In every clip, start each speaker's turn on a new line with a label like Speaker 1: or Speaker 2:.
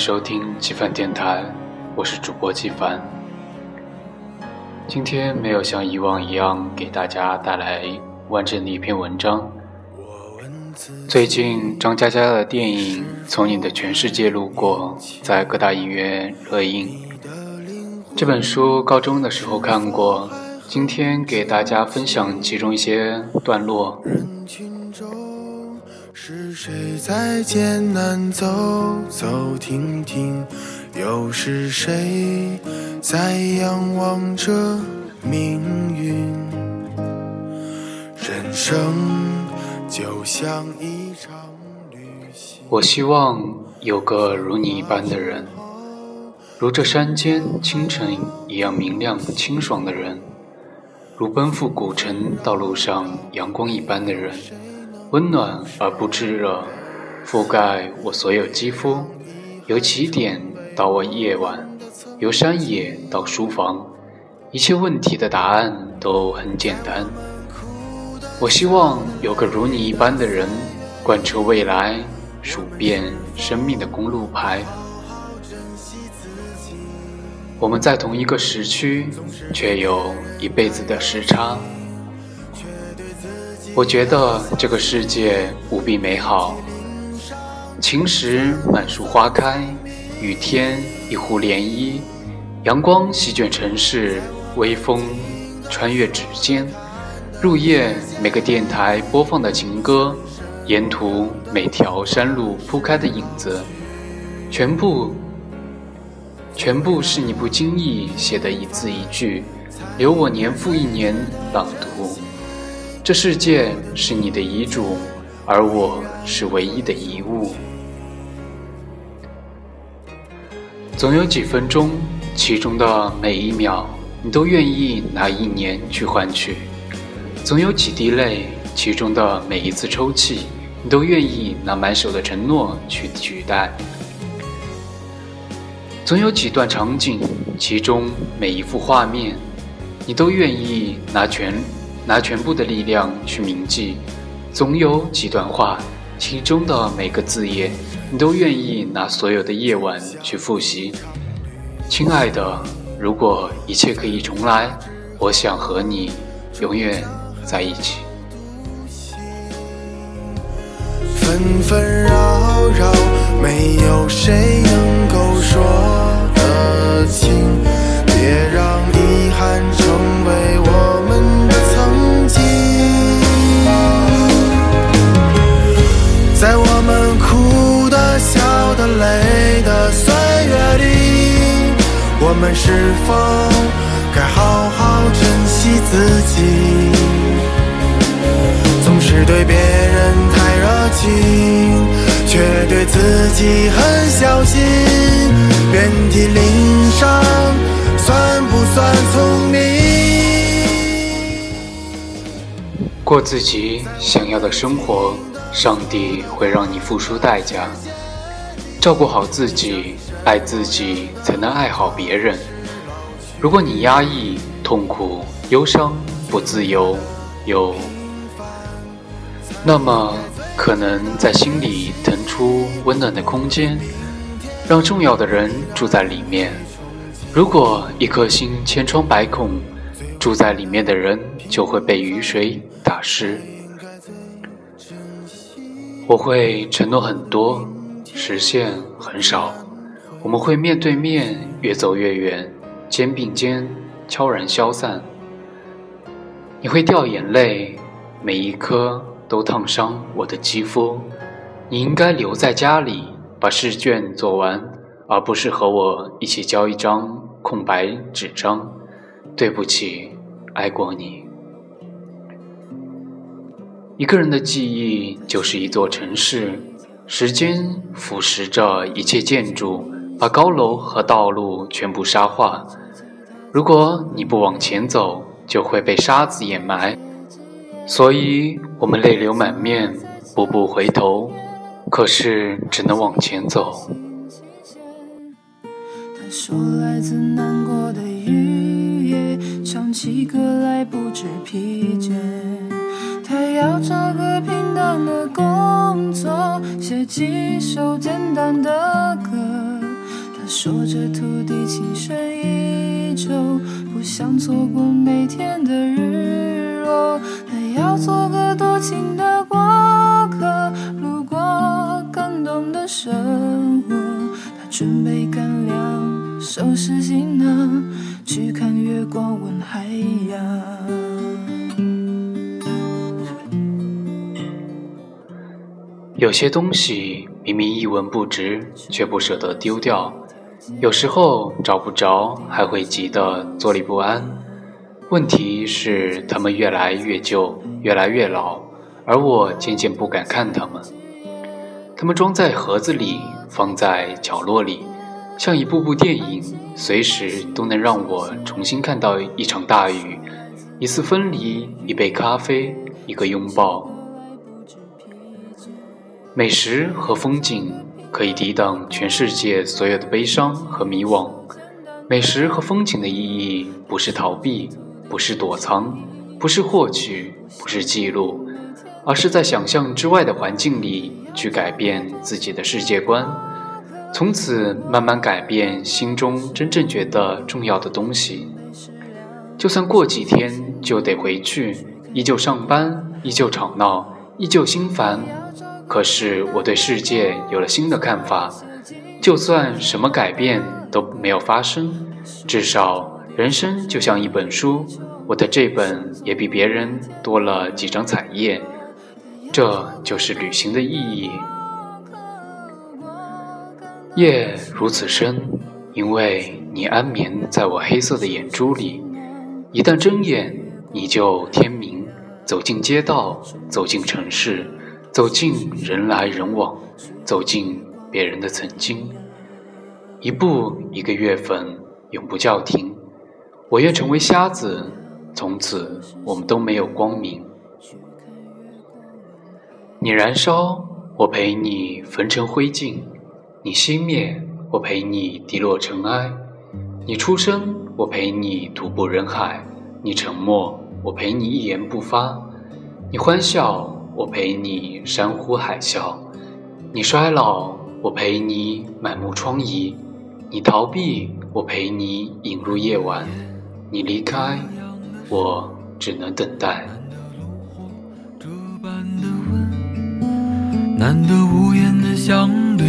Speaker 1: 收听纪凡电台，我是主播纪凡。今天没有像以往一样给大家带来完整的一篇文章。最近张嘉佳的电影《从你的全世界路过》在各大影院热映。这本书高中的时候看过，今天给大家分享其中一些段落。是谁在艰难走走停停？又是谁在仰望着命运？人生就像一场旅行。我希望有个如你一般的人，如这山间清晨一样明亮清爽的人，如奔赴古城道路上阳光一般的人。温暖而不炙热，覆盖我所有肌肤。由起点到我夜晚，由山野到书房，一切问题的答案都很简单。我希望有个如你一般的人，贯彻未来，数遍生命的公路牌。我们在同一个时区，却有一辈子的时差。我觉得这个世界无比美好。晴时满树花开，雨天一湖涟漪，阳光席卷城市，微风穿越指尖。入夜，每个电台播放的情歌，沿途每条山路铺开的影子，全部，全部是你不经意写的一字一句，留我年复一年朗读。这世界是你的遗嘱，而我是唯一的遗物。总有几分钟，其中的每一秒，你都愿意拿一年去换取；总有几滴泪，其中的每一次抽泣，你都愿意拿满手的承诺去取代；总有几段场景，其中每一幅画面，你都愿意拿全。拿全部的力量去铭记，总有几段话，其中的每个字眼，你都愿意拿所有的夜晚去复习。亲爱的，如果一切可以重来，我想和你永远在一起。纷纷扰扰，没有谁能够说得清，别让遗憾们是否该好好珍惜自己？总是对别人太热情，却对自己很小心。遍体鳞伤，算不算聪明？过自己想要的生活。上帝会让你付出代价，照顾好自己，爱自己，才能爱好别人。如果你压抑、痛苦、忧伤、不自由，有，那么可能在心里腾出温暖的空间，让重要的人住在里面。如果一颗心千疮百孔，住在里面的人就会被雨水打湿。我会承诺很多，实现很少。我们会面对面，越走越远，肩并肩，悄然消散。你会掉眼泪，每一颗都烫伤我的肌肤。你应该留在家里，把试卷做完，而不是和我一起交一张空白纸张。对不起，爱过你。一个人的记忆就是一座城市，时间腐蚀着一切建筑，把高楼和道路全部沙化。如果你不往前走，就会被沙子掩埋。所以，我们泪流满面，步步回头，可是只能往前走。他说来自南国的雨夜，唱起歌来不知疲倦。
Speaker 2: 他要找个平淡的工作，写几首简单的歌。他说着土地情深依旧，不想错过每天的日落。他要做个多情的过客，路过感动的生活。他准备干粮，收拾行囊，去看月光，吻海洋。
Speaker 1: 有些东西明明一文不值，却不舍得丢掉；有时候找不着，还会急得坐立不安。问题是，它们越来越旧，越来越老，而我渐渐不敢看它们。它们装在盒子里，放在角落里，像一部部电影，随时都能让我重新看到一场大雨，一次分离，一杯咖啡，一个拥抱。美食和风景可以抵挡全世界所有的悲伤和迷惘。美食和风景的意义不是逃避，不是躲藏，不是获取，不是记录，而是在想象之外的环境里去改变自己的世界观，从此慢慢改变心中真正觉得重要的东西。就算过几天就得回去，依旧上班，依旧吵闹，依旧心烦。可是我对世界有了新的看法，就算什么改变都没有发生，至少人生就像一本书，我的这本也比别人多了几张彩页，这就是旅行的意义。夜如此深，因为你安眠在我黑色的眼珠里，一旦睁眼，你就天明，走进街道，走进城市。走进人来人往，走进别人的曾经，一步一个月份，永不叫停。我愿成为瞎子，从此我们都没有光明。你燃烧，我陪你焚成灰烬；你熄灭，我陪你滴落尘埃；你出生，我陪你徒步人海；你沉默，我陪你一言不发；你欢笑。我陪你山呼海啸，你衰老；我陪你满目疮痍，你逃避；我陪你引入夜晚，你离开，我只能等待。
Speaker 2: 难得无言的相对，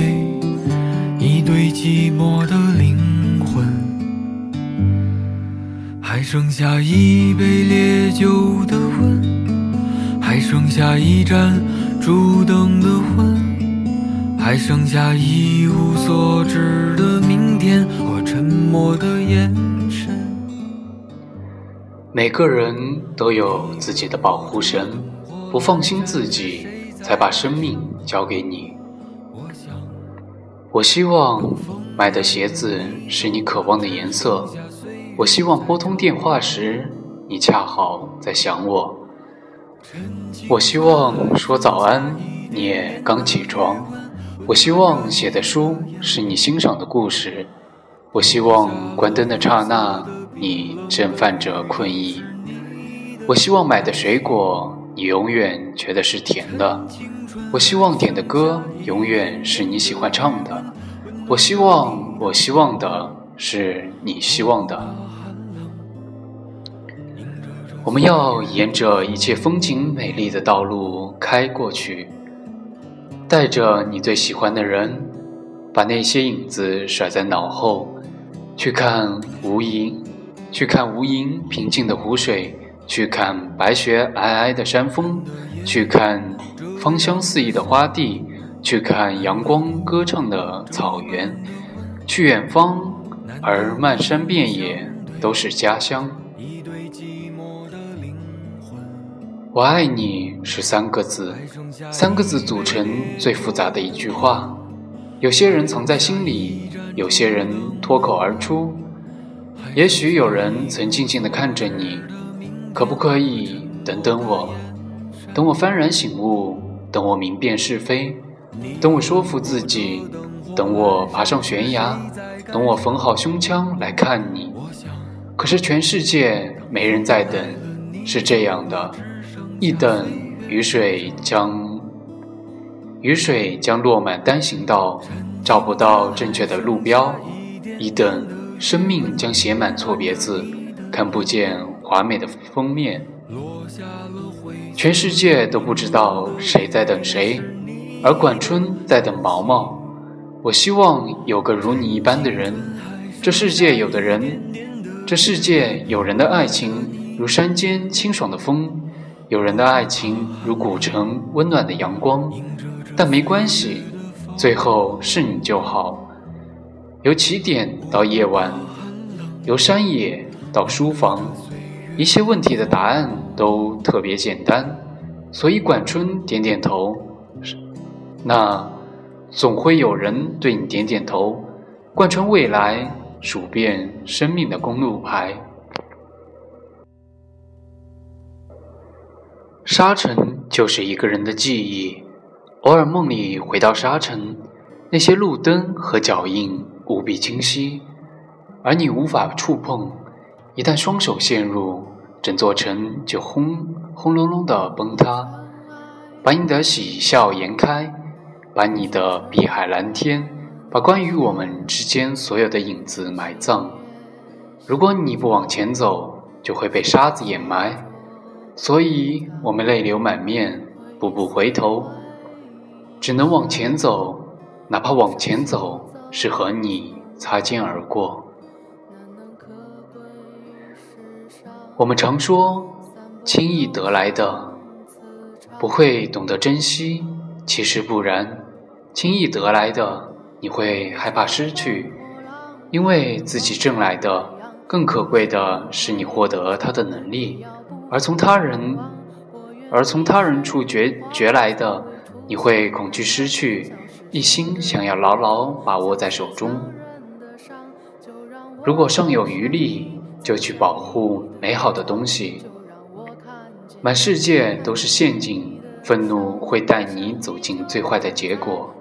Speaker 2: 一对寂寞的灵魂，还剩下一杯烈酒的温。剩下一盏烛灯的昏，还剩下一无所知的明天和沉默的眼神。
Speaker 1: 每个人都有自己的保护神，不放心自己，才把生命交给你。我希望买的鞋子是你渴望的颜色，我希望拨通电话时，你恰好在想我。我希望说早安，你也刚起床。我希望写的书是你欣赏的故事。我希望关灯的刹那，你正泛着困意。我希望买的水果，你永远觉得是甜的。我希望点的歌，永远是你喜欢唱的。我希望，我希望的是你希望的。我们要沿着一切风景美丽的道路开过去，带着你最喜欢的人，把那些影子甩在脑后，去看无垠，去看无垠平静的湖水，去看白雪皑皑的山峰，去看芳香四溢的花地，去看阳光歌唱的草原，去远方，而漫山遍野都是家乡。我爱你是三个字，三个字组成最复杂的一句话。有些人藏在心里，有些人脱口而出。也许有人曾静静地看着你，可不可以等等我？等我幡然醒悟，等我明辨是非，等我说服自己，等我爬上悬崖，等我缝好胸腔来看你。可是全世界没人在等，是这样的。一等雨水将雨水将落满单行道，找不到正确的路标；一等生命将写满错别字，看不见华美的封面。全世界都不知道谁在等谁，而管春在等毛毛。我希望有个如你一般的人。这世界有的人，这世界有人的爱情如山间清爽的风，有人的爱情如古城温暖的阳光。但没关系，最后是你就好。由起点到夜晚，由山野到书房，一切问题的答案都特别简单。所以管春点点头，那总会有人对你点点头。贯穿未来，数遍生命的公路牌。沙尘就是一个人的记忆。偶尔梦里回到沙城，那些路灯和脚印无比清晰，而你无法触碰。一旦双手陷入，整座城就轰轰隆隆的崩塌，把你的喜笑颜开，把你的碧海蓝天，把关于我们之间所有的影子埋葬。如果你不往前走，就会被沙子掩埋。所以我们泪流满面，步步回头。只能往前走，哪怕往前走是和你擦肩而过。我们常说，轻易得来的不会懂得珍惜，其实不然。轻易得来的，你会害怕失去，因为自己挣来的更可贵的是你获得它的能力，而从他人而从他人处攫攫来的。你会恐惧失去，一心想要牢牢把握在手中。如果尚有余力，就去保护美好的东西。满世界都是陷阱，愤怒会带你走进最坏的结果。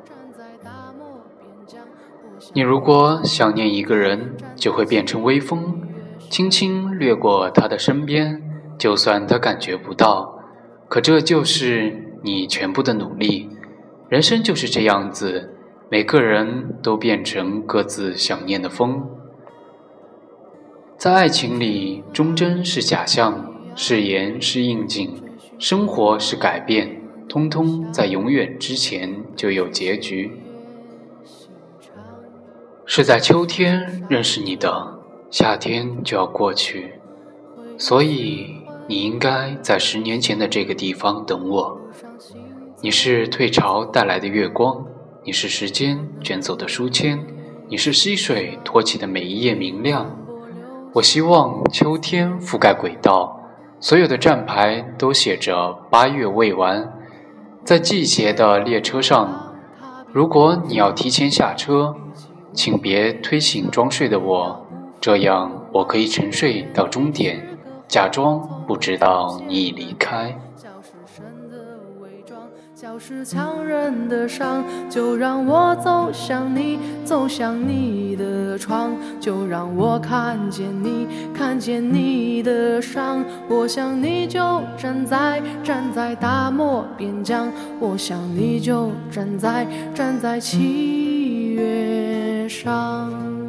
Speaker 1: 你如果想念一个人，就会变成微风，轻轻掠过他的身边，就算他感觉不到。可这就是。你全部的努力，人生就是这样子，每个人都变成各自想念的风。在爱情里，忠贞是假象，誓言是应景，生活是改变，通通在永远之前就有结局。是在秋天认识你的，夏天就要过去，所以你应该在十年前的这个地方等我。你是退潮带来的月光，你是时间卷走的书签，你是溪水托起的每一页明亮。我希望秋天覆盖轨道，所有的站牌都写着八月未完。在季节的列车上，如果你要提前下车，请别推醒装睡的我，这样我可以沉睡到终点，假装不知道你离开。
Speaker 2: 笑是强忍的伤，就让我走向你，走向你的窗，就让我看见你，看见你的伤。我想你就站在站在大漠边疆，我想你就站在站在七月上。